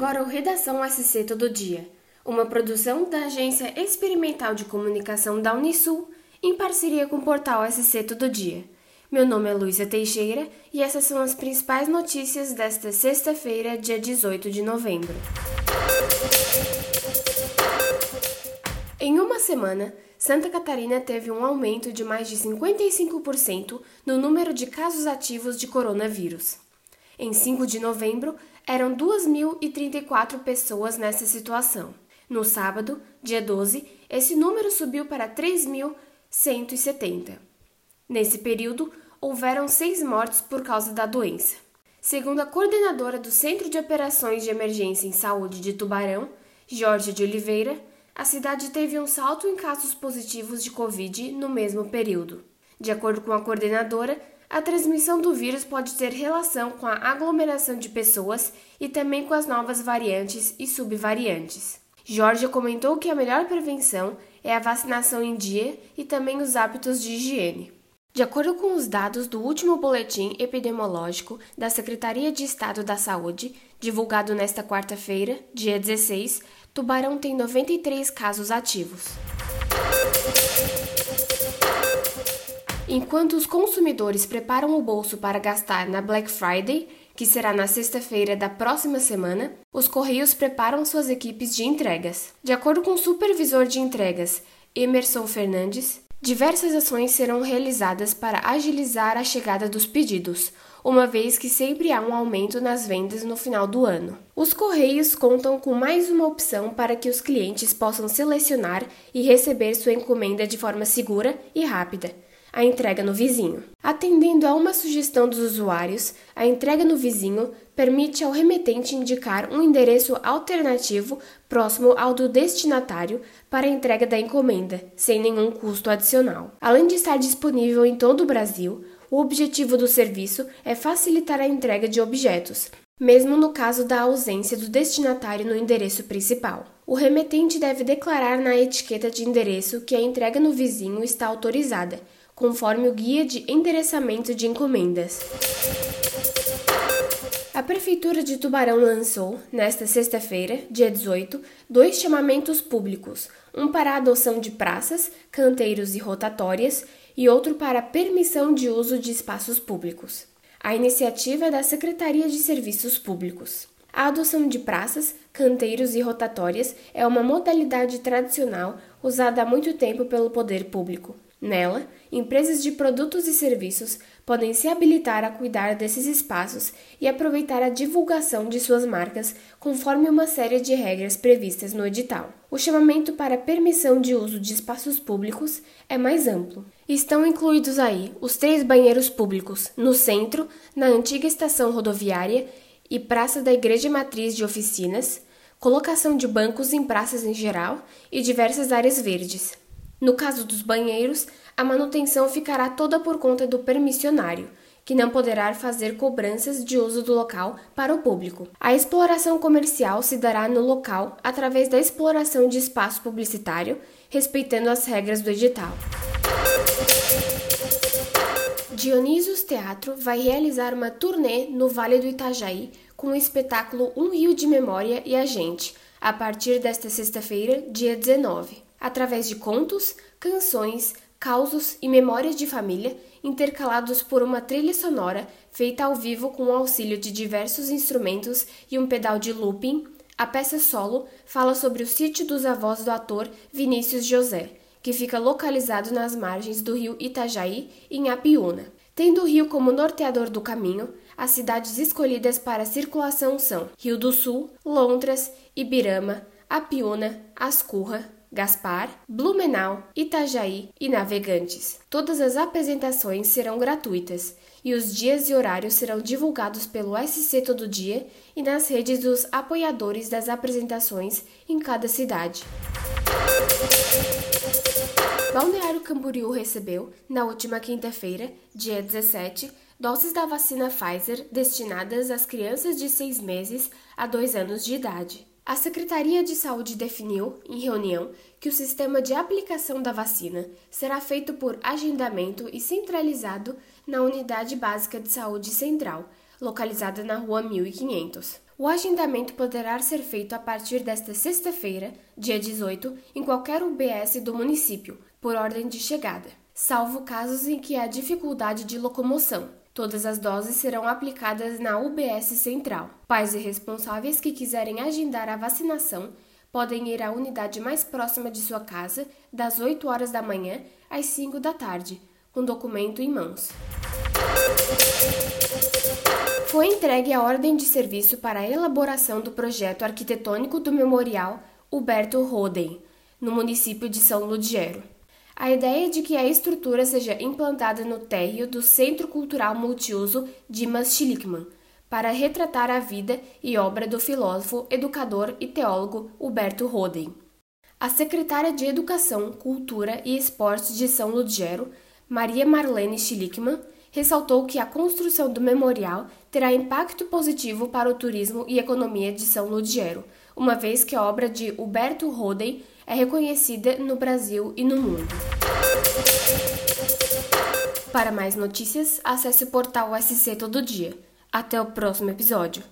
agora o Redação SC Todo Dia, uma produção da Agência Experimental de Comunicação da Unisul, em parceria com o portal SC Todo Dia. Meu nome é Luísa Teixeira e essas são as principais notícias desta sexta-feira, dia 18 de novembro. Em uma semana, Santa Catarina teve um aumento de mais de 55% no número de casos ativos de coronavírus. Em 5 de novembro, eram 2.034 pessoas nessa situação. No sábado, dia 12, esse número subiu para 3.170. Nesse período, houveram seis mortes por causa da doença. Segundo a coordenadora do Centro de Operações de Emergência em Saúde de Tubarão, Jorge de Oliveira, a cidade teve um salto em casos positivos de Covid no mesmo período. De acordo com a coordenadora, a transmissão do vírus pode ter relação com a aglomeração de pessoas e também com as novas variantes e subvariantes. Jorge comentou que a melhor prevenção é a vacinação em dia e também os hábitos de higiene. De acordo com os dados do último boletim epidemiológico da Secretaria de Estado da Saúde, divulgado nesta quarta-feira, dia 16, Tubarão tem 93 casos ativos. Enquanto os consumidores preparam o bolso para gastar na Black Friday, que será na sexta-feira da próxima semana, os Correios preparam suas equipes de entregas. De acordo com o supervisor de entregas, Emerson Fernandes, diversas ações serão realizadas para agilizar a chegada dos pedidos, uma vez que sempre há um aumento nas vendas no final do ano. Os Correios contam com mais uma opção para que os clientes possam selecionar e receber sua encomenda de forma segura e rápida a entrega no vizinho. Atendendo a uma sugestão dos usuários, a entrega no vizinho permite ao remetente indicar um endereço alternativo próximo ao do destinatário para a entrega da encomenda, sem nenhum custo adicional. Além de estar disponível em todo o Brasil, o objetivo do serviço é facilitar a entrega de objetos, mesmo no caso da ausência do destinatário no endereço principal. O remetente deve declarar na etiqueta de endereço que a entrega no vizinho está autorizada conforme o Guia de Endereçamento de Encomendas. A Prefeitura de Tubarão lançou, nesta sexta-feira, dia 18, dois chamamentos públicos: um para a adoção de praças, canteiros e rotatórias e outro para permissão de uso de espaços públicos. A iniciativa é da Secretaria de Serviços Públicos. A adoção de praças, canteiros e rotatórias é uma modalidade tradicional usada há muito tempo pelo poder público. Nela, empresas de produtos e serviços podem se habilitar a cuidar desses espaços e aproveitar a divulgação de suas marcas conforme uma série de regras previstas no edital. O chamamento para permissão de uso de espaços públicos é mais amplo. Estão incluídos aí os três banheiros públicos no centro, na antiga estação rodoviária e praça da Igreja Matriz de Oficinas, colocação de bancos em praças em geral e diversas áreas verdes. No caso dos banheiros, a manutenção ficará toda por conta do permissionário, que não poderá fazer cobranças de uso do local para o público. A exploração comercial se dará no local através da exploração de espaço publicitário, respeitando as regras do edital. Dionysos Teatro vai realizar uma turnê no Vale do Itajaí com o espetáculo Um Rio de Memória e a Gente, a partir desta sexta-feira, dia 19 através de contos, canções, causos e memórias de família, intercalados por uma trilha sonora feita ao vivo com o auxílio de diversos instrumentos e um pedal de looping. A peça solo fala sobre o sítio dos avós do ator Vinícius José, que fica localizado nas margens do rio Itajaí, em Apiúna. Tendo o rio como norteador do caminho, as cidades escolhidas para circulação são Rio do Sul, Lontras, Ibirama, Apiúna, Ascurra, Gaspar, Blumenau, Itajaí e Navegantes. Todas as apresentações serão gratuitas e os dias e horários serão divulgados pelo SC Todo Dia e nas redes dos apoiadores das apresentações em cada cidade. Balneário Camboriú recebeu, na última quinta-feira, dia 17, doses da vacina Pfizer destinadas às crianças de seis meses a dois anos de idade. A Secretaria de Saúde definiu, em reunião, que o sistema de aplicação da vacina será feito por agendamento e centralizado na Unidade Básica de Saúde Central, localizada na Rua 1500. O agendamento poderá ser feito a partir desta sexta-feira, dia 18, em qualquer UBS do município, por ordem de chegada, salvo casos em que há dificuldade de locomoção. Todas as doses serão aplicadas na UBS Central. Pais e responsáveis que quiserem agendar a vacinação podem ir à unidade mais próxima de sua casa das 8 horas da manhã às 5 da tarde, com documento em mãos. Foi entregue a ordem de serviço para a elaboração do projeto arquitetônico do Memorial Huberto Roden, no município de São Ludgero. A ideia de que a estrutura seja implantada no térreo do Centro Cultural Multiuso Dimas Schlickmann, para retratar a vida e obra do filósofo, educador e teólogo Huberto Roden. A secretária de Educação, Cultura e Esportes de São Ludgero, Maria Marlene Schlickmann, ressaltou que a construção do memorial terá impacto positivo para o turismo e economia de São Ludgero, uma vez que a obra de Huberto Roden é reconhecida no Brasil e no mundo. Para mais notícias, acesse o portal SC Todo Dia. Até o próximo episódio.